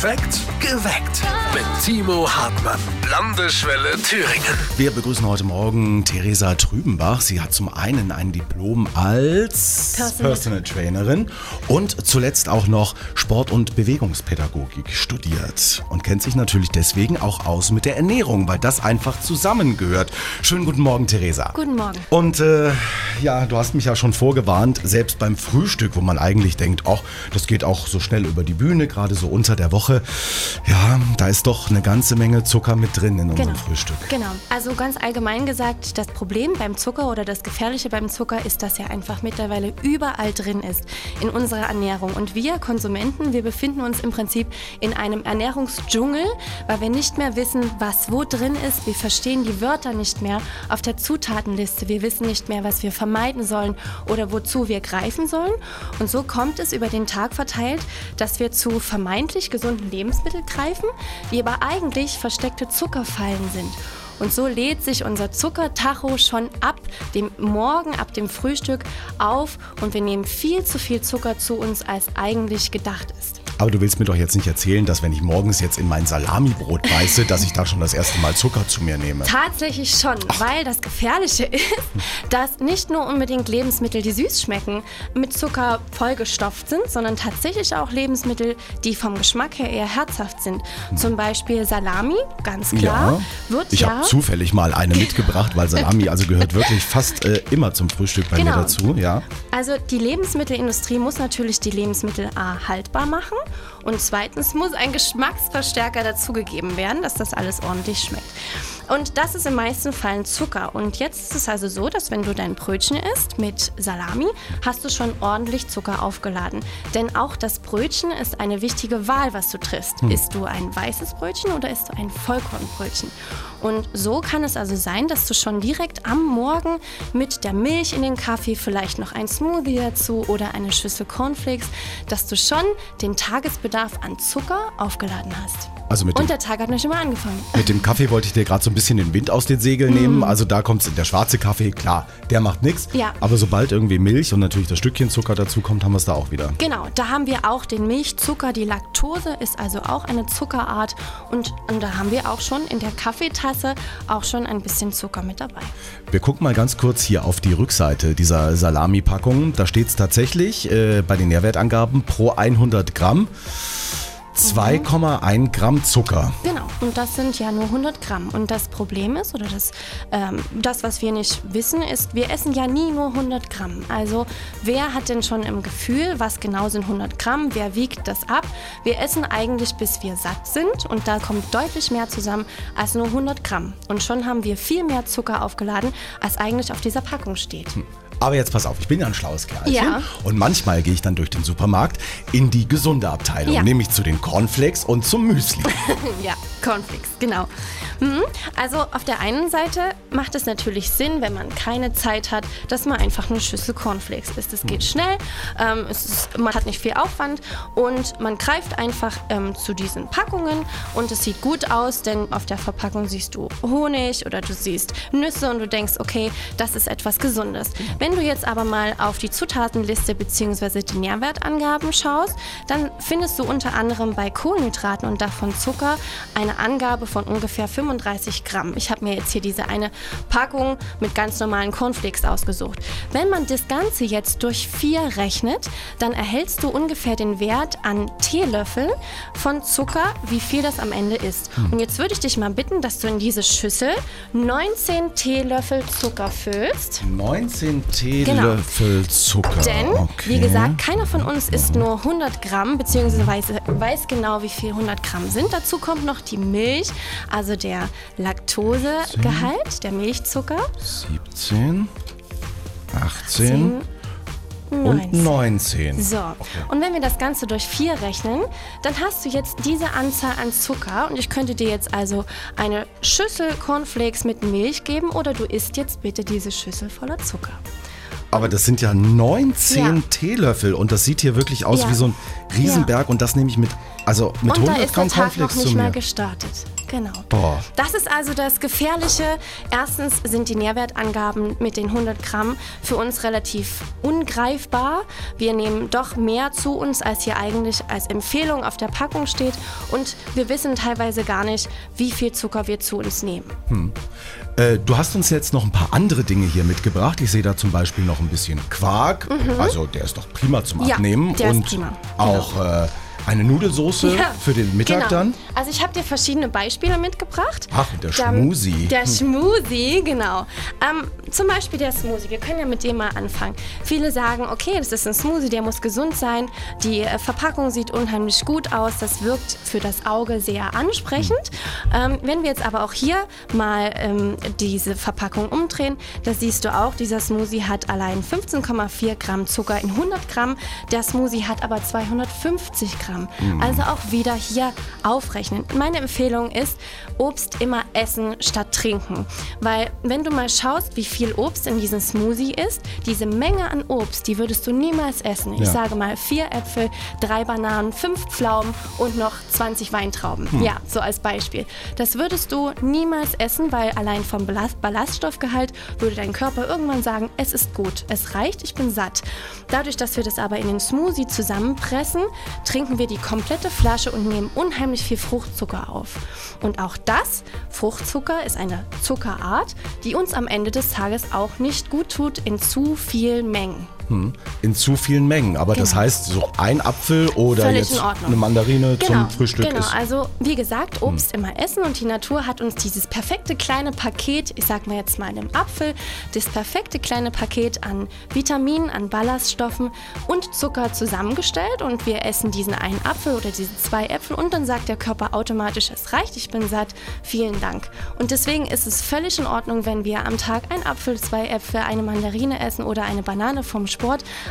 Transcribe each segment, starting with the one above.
Perfekt geweckt. Mit Timo Hartmann. Landesschwelle Thüringen. Wir begrüßen heute Morgen Theresa Trübenbach. Sie hat zum einen ein Diplom als Personal- Personal Trainerin und zuletzt auch noch Sport- und Bewegungspädagogik studiert. Und kennt sich natürlich deswegen auch aus mit der Ernährung, weil das einfach zusammengehört. Schönen guten Morgen, Theresa. Guten Morgen. Und äh, ja, du hast mich ja schon vorgewarnt, selbst beim Frühstück, wo man eigentlich denkt, ach, das geht auch so schnell über die Bühne, gerade so unter der Woche. Ja, da ist doch eine ganze Menge Zucker mit drin in unserem Frühstück. Genau. Also ganz allgemein gesagt, das Problem beim Zucker oder das Gefährliche beim Zucker ist, dass er einfach mittlerweile überall drin ist in unserer Ernährung. Und wir Konsumenten, wir befinden uns im Prinzip in einem Ernährungsdschungel, weil wir nicht mehr wissen, was wo drin ist. Wir verstehen die Wörter nicht mehr auf der Zutatenliste. Wir wissen nicht mehr, was wir vermeiden sollen oder wozu wir greifen sollen. Und so kommt es über den Tag verteilt, dass wir zu vermeintlich gesunden Lebensmitteln greifen, die aber eigentlich versteckte Zuckerfallen sind. Und so lädt sich unser Zuckertacho schon ab dem Morgen, ab dem Frühstück auf und wir nehmen viel zu viel Zucker zu uns, als eigentlich gedacht ist. Aber du willst mir doch jetzt nicht erzählen, dass wenn ich morgens jetzt in mein Salamibrot beiße, dass ich da schon das erste Mal Zucker zu mir nehme. Tatsächlich schon, weil das Gefährliche ist, dass nicht nur unbedingt Lebensmittel, die süß schmecken, mit Zucker vollgestopft sind, sondern tatsächlich auch Lebensmittel, die vom Geschmack her eher herzhaft sind. Zum Beispiel Salami, ganz klar, wird ich ja habe zufällig mal eine mitgebracht, weil Salami also gehört wirklich fast äh, immer zum Frühstück bei mir Genau. dazu. Ja. Also die Lebensmittelindustrie muss natürlich die Lebensmittel A haltbar machen und zweitens muss ein Geschmacksverstärker dazugegeben werden, dass das alles ordentlich schmeckt. Und das ist in meisten Fällen Zucker. Und jetzt ist es also so, dass wenn du dein Brötchen isst mit Salami, hast du schon ordentlich Zucker aufgeladen. Denn auch das Brötchen ist eine wichtige Wahl, was du triffst. Isst du ein weißes Brötchen oder isst du ein Vollkornbrötchen? Und so kann es also sein, dass du schon direkt am Morgen mit der Milch in den Kaffee, vielleicht noch ein Smoothie dazu oder eine Schüssel Cornflakes, dass du schon den Tagesbedarf an Zucker aufgeladen hast. Also mit Und der Tag hat noch schon mal angefangen. mit dem Kaffee wollte ich dir gerade so ein bisschen den Wind aus den Segeln nehmen. Also da kommt der schwarze Kaffee, klar, der macht nichts. Mhm. Ja. Aber sobald irgendwie Milch und natürlich das Stückchen Zucker dazu kommt, haben wir es da auch wieder. Genau, da haben wir auch den Milchzucker. Die Laktose ist also auch eine Zuckerart. Und, und da haben wir auch schon in der Kaffeetasse auch schon ein bisschen Zucker mit dabei. Wir gucken mal ganz kurz hier auf die Rückseite dieser Salami-Packung. Da steht es tatsächlich äh, bei den Nährwertangaben pro 100 Gramm 2,1 Gramm Zucker. Genau, und das sind ja nur 100 Gramm. Und das Problem ist, oder das, ähm, das, was wir nicht wissen, ist, wir essen ja nie nur 100 Gramm. Also wer hat denn schon im Gefühl, was genau sind 100 Gramm? Wer wiegt das ab? Wir essen eigentlich, bis wir satt sind. Und da kommt deutlich mehr zusammen als nur 100 Gramm. Und schon haben wir viel mehr Zucker aufgeladen, als eigentlich auf dieser Packung steht. Aber jetzt pass auf, ich bin ja ein schlaues Kerlchen. Ja. Und manchmal gehe ich dann durch den Supermarkt in die gesunde Abteilung, Ja. nämlich zu den Cornflakes und zum Müsli. Ja, Cornflakes, genau. Mhm. Also auf der einen Seite macht es natürlich Sinn, wenn man keine Zeit hat, dass man einfach eine Schüssel Cornflakes isst. Es geht schnell, ähm, es ist, man hat nicht viel Aufwand und man greift einfach ähm, zu diesen Packungen und es sieht gut aus, denn auf der Verpackung siehst du Honig oder du siehst Nüsse und du denkst, okay, das ist etwas Gesundes. Wenn du jetzt aber mal auf die Zutatenliste bzw. die Nährwertangaben schaust, dann findest du unter anderem bei Kohlenhydraten und davon Zucker eine Angabe von ungefähr 35 Gramm. Ich habe mir jetzt hier diese eine Packung mit ganz normalen Cornflakes ausgesucht. Wenn man das Ganze jetzt durch vier rechnet, dann erhältst du ungefähr den Wert an Teelöffeln von Zucker, wie viel das am Ende ist. Und jetzt würde ich dich mal bitten, dass du in diese Schüssel 19 Teelöffel Zucker füllst. 19 Teelöffel Zucker. Genau. Denn, okay. wie gesagt, keiner von uns isst nur 100 Gramm, beziehungsweise weiß, weiß genau, wie viel 100 Gramm sind. Dazu kommt noch die Milch, also der Laktosegehalt, der Milchzucker. 17, 18 und 19. So, und wenn wir das Ganze durch 4 rechnen, dann hast du jetzt diese Anzahl an Zucker und ich könnte dir jetzt also eine Schüssel Cornflakes mit Milch geben oder du isst jetzt bitte diese Schüssel voller Zucker. Aber das sind ja 19 Ja. Teelöffel und das sieht hier wirklich aus Ja. wie so ein Riesenberg und das nehme ich mit, also mit und da 100 ist Gramm der Tag noch Cornflakes zu nicht mal mir. gestartet. Genau. Boah. Das ist also das Gefährliche. Erstens sind die Nährwertangaben mit den 100 Gramm für uns relativ ungreifbar. Wir nehmen doch mehr zu uns, als hier eigentlich als Empfehlung auf der Packung steht. Und wir wissen teilweise gar nicht, wie viel Zucker wir zu uns nehmen. Äh, du hast uns jetzt noch ein paar andere Dinge hier mitgebracht. Ich sehe da zum Beispiel noch ein bisschen Quark. Also der ist doch prima zum Mhm. Ja, Abnehmen. der ist Und prima. auch äh, eine Nudelsoße Ja, für den Mittag genau. dann. Also ich habe dir verschiedene Beispiele mitgebracht. Ach, der Schmusi. Der Schmusi, genau. Ähm, zum Beispiel der Smoothie. Wir können ja mit dem mal anfangen. Viele sagen, okay, das ist ein Smoothie, der muss gesund sein. Die äh, Verpackung sieht unheimlich gut aus. Das wirkt für das Auge sehr ansprechend. Ähm, wenn wir jetzt aber auch hier mal ähm, diese Verpackung umdrehen, da siehst du auch, dieser Smoothie hat allein 15,4 Gramm Zucker in 100 Gramm. Der Smoothie hat aber 250 Gramm. Also auch wieder hier aufrechnen. Meine Empfehlung ist, Obst immer essen statt trinken. Weil wenn du mal schaust, wie viel Obst in diesem Smoothie ist, diese Menge an Obst, die würdest du niemals essen. Ich Ja. sage mal vier Äpfel, drei Bananen, fünf Pflaumen und noch 20 Weintrauben. Ja, so als Beispiel. Das würdest du niemals essen, weil allein vom Ballast Ballaststoffgehalt würde dein Körper irgendwann sagen, es ist gut, es reicht, ich bin satt. Dadurch, dass wir das aber in den Smoothie zusammenpressen, trinken wir die komplette Flasche und nehmen unheimlich viel Fruchtzucker auf. Und auch das, Fruchtzucker, ist eine Zuckerart, die uns am Ende des Tages auch nicht gut tut in zu vielen Mengen. In zu vielen Mengen. Aber das Genau. heißt, so ein Apfel oder Völlig jetzt eine Mandarine zum Frühstück Genau, ist. Hm. also wie gesagt, Obst immer essen und die Natur hat uns dieses perfekte kleine Paket, ich sag mal jetzt mal einem Apfel, das perfekte kleine Paket an Vitaminen, an Ballaststoffen und Zucker zusammengestellt und wir essen diesen einen Apfel oder diese zwei Äpfel und dann sagt der Körper automatisch, es reicht, ich bin satt, vielen Dank. Und deswegen ist es völlig in Ordnung, wenn wir am Tag einen Apfel, zwei Äpfel, eine Mandarine essen oder eine Banane vom Sport,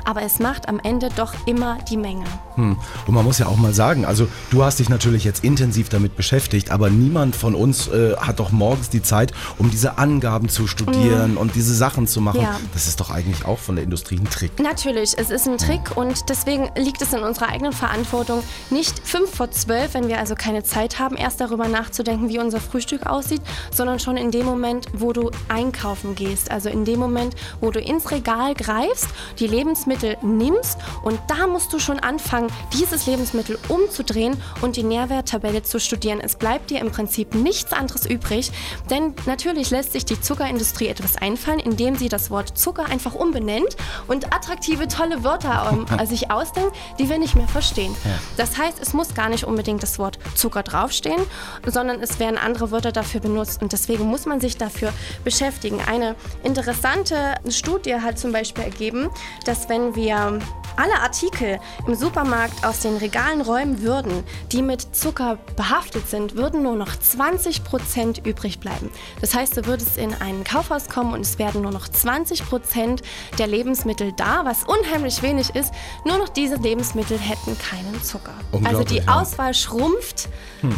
aber es macht am Ende doch immer die Menge. Und man muss ja auch mal sagen, also du hast dich natürlich jetzt intensiv damit beschäftigt, aber niemand von uns äh, hat doch morgens die Zeit, um diese Angaben zu studieren und diese Sachen zu machen. Ja. Das ist doch eigentlich auch von der Industrie ein Trick. Natürlich, es ist ein Trick und deswegen liegt es in unserer eigenen Verantwortung, nicht fünf vor zwölf, wenn wir also keine Zeit haben, erst darüber nachzudenken, wie unser Frühstück aussieht, sondern schon in dem Moment, wo du einkaufen gehst. Also in dem Moment, wo du ins Regal greifst, die Lebensmittel nimmst und da musst du schon anfangen, dieses Lebensmittel umzudrehen und die Nährwerttabelle zu studieren. Es bleibt dir im Prinzip nichts anderes übrig, denn natürlich lässt sich die Zuckerindustrie etwas einfallen, indem sie das Wort Zucker einfach umbenennt und attraktive, tolle Wörter ähm, sich ausdenkt, die wir nicht mehr verstehen. Das heißt, es muss gar nicht unbedingt das Wort Zucker draufstehen, sondern es werden andere Wörter dafür benutzt und deswegen muss man sich dafür beschäftigen. Eine interessante Studie hat zum Beispiel ergeben, dass wenn wir alle Artikel im Supermarkt aus den Regalen räumen würden, die mit Zucker behaftet sind, würden nur noch 20% übrig bleiben. Das heißt, du würdest in ein Kaufhaus kommen und es werden nur noch 20% der Lebensmittel da, was unheimlich wenig ist. Nur noch diese Lebensmittel hätten keinen Zucker. Also die ja. Auswahl schrumpft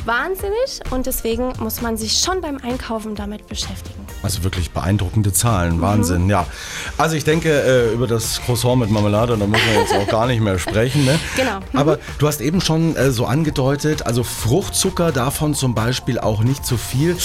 wahnsinnig und deswegen muss man sich schon beim Einkaufen damit beschäftigen. Also wirklich beeindruckende Zahlen, Mhm. Wahnsinn, ja. Also ich denke, äh, über das Croissant mit Marmelade, da müssen wir jetzt auch gar nicht mehr sprechen. Ne? Genau. Mhm. Aber du hast eben schon äh, so angedeutet, also Fruchtzucker, davon zum Beispiel auch nicht zu viel.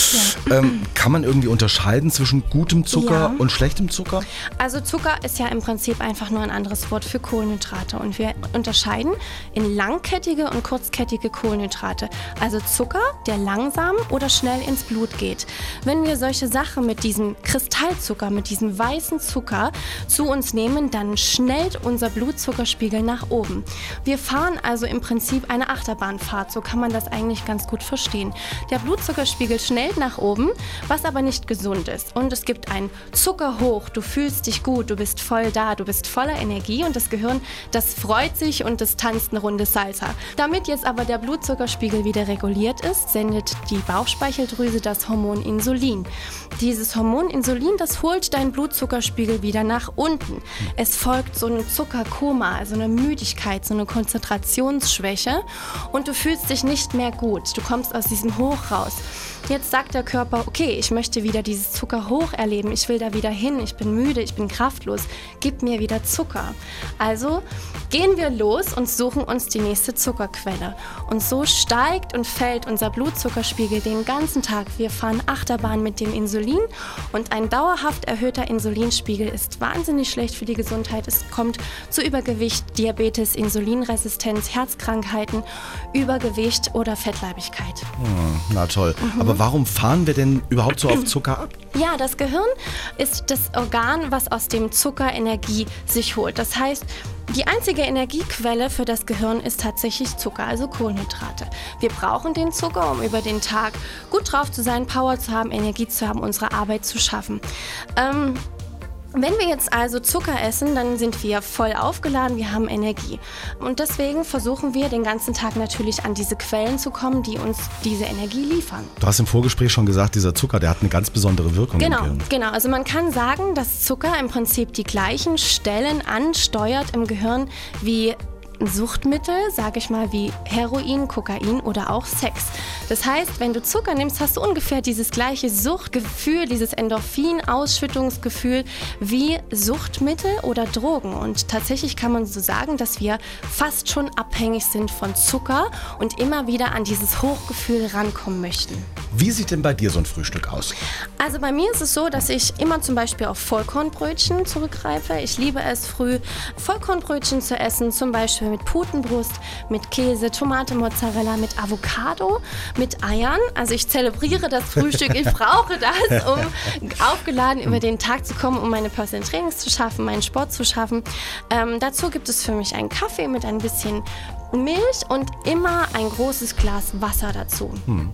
Ähm, kann man irgendwie unterscheiden zwischen gutem Zucker Ja. und schlechtem Zucker? Also Zucker ist ja im Prinzip einfach nur ein anderes Wort für Kohlenhydrate und wir unterscheiden in langkettige und kurzkettige Kohlenhydrate. Also Zucker, der langsam oder schnell ins Blut geht. Wenn wir solche Sachen mit diesem Kristallzucker, mit diesem weißen Zucker zu uns nehmen, dann schnellt unser Blutzuckerspiegel nach oben. Wir fahren also im Prinzip eine Achterbahnfahrt, so kann man das eigentlich ganz gut verstehen. Der Blutzuckerspiegel schnellt nach oben, was aber nicht gesund ist. Und es gibt ein Zuckerhoch, du fühlst dich gut, du bist voll da, du bist voller Energie und das Gehirn, das freut sich und das tanzt eine Runde Salsa. Damit jetzt aber der Blutzuckerspiegel wieder reguliert ist, sendet die Bauchspeicheldrüse das Hormon Insulin. Dieses Hormon Insulin, das holt deinen Blutzuckerspiegel wieder nach unten. Es folgt so ein Zuckerkoma Koma, also eine Müdigkeit, so eine Konzentrationsschwäche und du fühlst dich nicht mehr gut. Du kommst aus diesem Hoch raus. Jetzt sagt der Körper, okay, ich möchte wieder dieses Zucker hoch erleben, ich will da wieder hin, ich bin müde, ich bin kraftlos, gib mir wieder Zucker. Also gehen wir los und suchen uns die nächste Zuckerquelle. Und so steigt und fällt unser Blutzuckerspiegel den ganzen Tag. Wir fahren Achterbahn mit dem Insulin und ein dauerhaft erhöhter Insulinspiegel ist wahnsinnig schlecht für die Gesundheit. Es kommt zu Übergewicht, Diabetes, Insulinresistenz, Herzkrankheiten, Übergewicht oder Fettleibigkeit. Hm, na toll. Mhm. Aber warum fahren wir denn überhaupt so auf Zucker ab? Ja, das Gehirn ist das Organ, was aus dem Zucker Energie sich holt. Das heißt, die einzige Energiequelle für das Gehirn ist tatsächlich Zucker, also Kohlenhydrate. Wir brauchen den Zucker, um über den Tag gut drauf zu sein, Power zu haben, Energie zu haben, unsere Arbeit zu schaffen. Ähm, wenn wir jetzt also Zucker essen, dann sind wir voll aufgeladen, wir haben Energie. Und deswegen versuchen wir den ganzen Tag natürlich an diese Quellen zu kommen, die uns diese Energie liefern. Du hast im Vorgespräch schon gesagt, dieser Zucker, der hat eine ganz besondere Wirkung. Genau, genau. Also man kann sagen, dass Zucker im Prinzip die gleichen Stellen ansteuert im Gehirn wie Suchtmittel, sage ich mal, wie Heroin, Kokain oder auch Sex. Das heißt, wenn du Zucker nimmst, hast du ungefähr dieses gleiche Suchtgefühl, dieses Endorphin-Ausschüttungsgefühl wie Suchtmittel oder Drogen. Und tatsächlich kann man so sagen, dass wir fast schon abhängig sind von Zucker und immer wieder an dieses Hochgefühl rankommen möchten. Wie sieht denn bei dir so ein Frühstück aus? Also bei mir ist es so, dass ich immer zum Beispiel auf Vollkornbrötchen zurückgreife. Ich liebe es früh, Vollkornbrötchen zu essen, zum Beispiel mit Putenbrust, mit Käse, Tomate, Mozzarella, mit Avocado, mit Eiern. Also ich zelebriere das Frühstück, ich brauche das, um aufgeladen über den Tag zu kommen, um meine Personal Trainings zu schaffen, meinen Sport zu schaffen. Ähm, dazu gibt es für mich einen Kaffee mit ein bisschen Milch und immer ein großes Glas Wasser dazu. Hm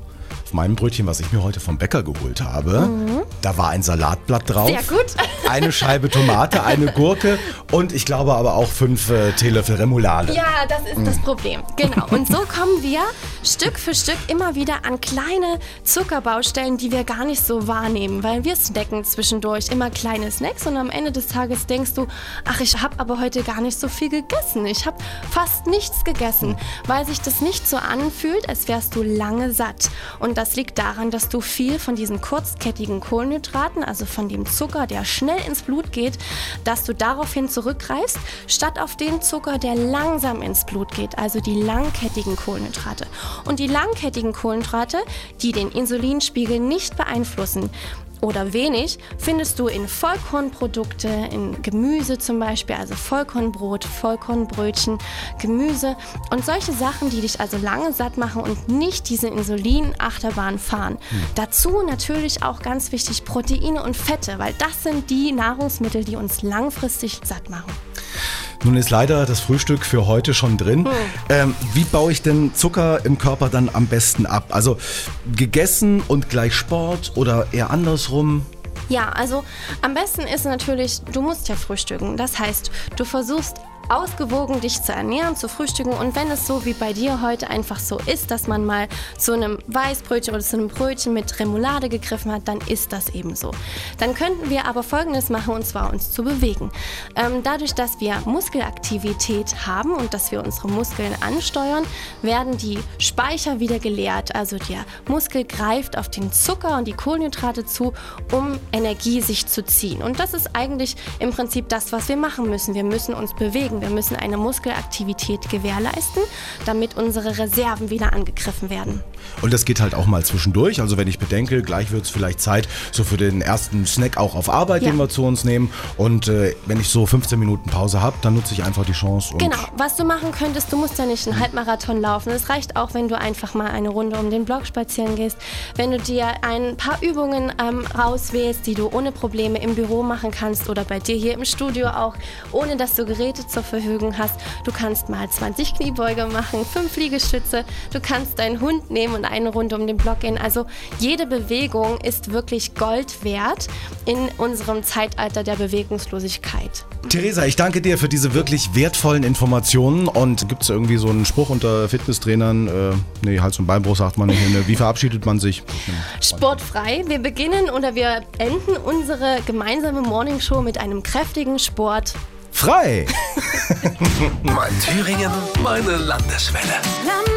meinem Brötchen, was ich mir heute vom Bäcker geholt habe, mhm. da war ein Salatblatt drauf. Sehr gut. Eine Scheibe Tomate, eine Gurke und ich glaube aber auch fünf äh, Teelöffel Remoulade. Ja, das ist mhm. das Problem. Genau. Und so kommen wir Stück für Stück immer wieder an kleine Zuckerbaustellen, die wir gar nicht so wahrnehmen, weil wir snacken zwischendurch immer kleine Snacks und am Ende des Tages denkst du, ach, ich habe aber heute gar nicht so viel gegessen. Ich habe fast nichts gegessen, weil sich das nicht so anfühlt, als wärst du lange satt. Und das liegt daran, dass du viel von diesen kurzkettigen Kohlenhydraten, also von dem Zucker, der schnell ins Blut geht, dass du daraufhin zurückgreifst, statt auf den Zucker, der langsam ins Blut geht, also die langkettigen Kohlenhydrate. Und die langkettigen Kohlenhydrate, die den Insulinspiegel nicht beeinflussen, oder wenig findest du in Vollkornprodukte, in Gemüse zum Beispiel, also Vollkornbrot, Vollkornbrötchen, Gemüse und solche Sachen, die dich also lange satt machen und nicht diese Insulinachterbahn fahren. Hm. Dazu natürlich auch ganz wichtig Proteine und Fette, weil das sind die Nahrungsmittel, die uns langfristig satt machen. Nun ist leider das Frühstück für heute schon drin. Hm. Ähm, wie baue ich denn Zucker im Körper dann am besten ab? Also gegessen und gleich Sport oder eher andersrum? Ja, also am besten ist natürlich, du musst ja frühstücken. Das heißt, du versuchst ausgewogen dich zu ernähren, zu frühstücken und wenn es so wie bei dir heute einfach so ist, dass man mal zu einem Weißbrötchen oder zu einem Brötchen mit Remoulade gegriffen hat, dann ist das eben so. Dann könnten wir aber folgendes machen und zwar uns zu bewegen. Ähm, dadurch, dass wir Muskelaktivität haben und dass wir unsere Muskeln ansteuern, werden die Speicher wieder geleert. Also der Muskel greift auf den Zucker und die Kohlenhydrate zu, um Energie sich zu ziehen. Und das ist eigentlich im Prinzip das, was wir machen müssen. Wir müssen uns bewegen. Wir müssen eine Muskelaktivität gewährleisten, damit unsere Reserven wieder angegriffen werden. Und das geht halt auch mal zwischendurch. Also wenn ich bedenke, gleich wird es vielleicht Zeit so für den ersten Snack auch auf Arbeit, ja. den wir zu uns nehmen. Und äh, wenn ich so 15 Minuten Pause habe, dann nutze ich einfach die Chance. genau, was du machen könntest, du musst ja nicht einen Halbmarathon laufen. Es reicht auch, wenn du einfach mal eine Runde um den Block spazieren gehst. Wenn du dir ein paar Übungen ähm, rauswählst, die du ohne Probleme im Büro machen kannst oder bei dir hier im Studio auch, ohne dass du Geräte zur Verfügung hast. Du kannst mal 20 Kniebeuge machen, 5 Liegestütze. Du kannst deinen Hund nehmen und eine Runde um den Block gehen. Also jede Bewegung ist wirklich Gold wert in unserem Zeitalter der Bewegungslosigkeit. Theresa, ich danke dir für diese wirklich wertvollen Informationen. Und gibt es irgendwie so einen Spruch unter Fitnesstrainern? Äh, nee, Hals- und Beinbruch sagt man nicht. Wie verabschiedet man sich? Sportfrei. Wir beginnen oder wir enden unsere gemeinsame Morningshow mit einem kräftigen Sport frei. Mein Thüringen, meine Landeswelle. Landeswelle.